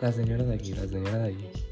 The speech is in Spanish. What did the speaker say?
La señora de aquí, la señora de aquí.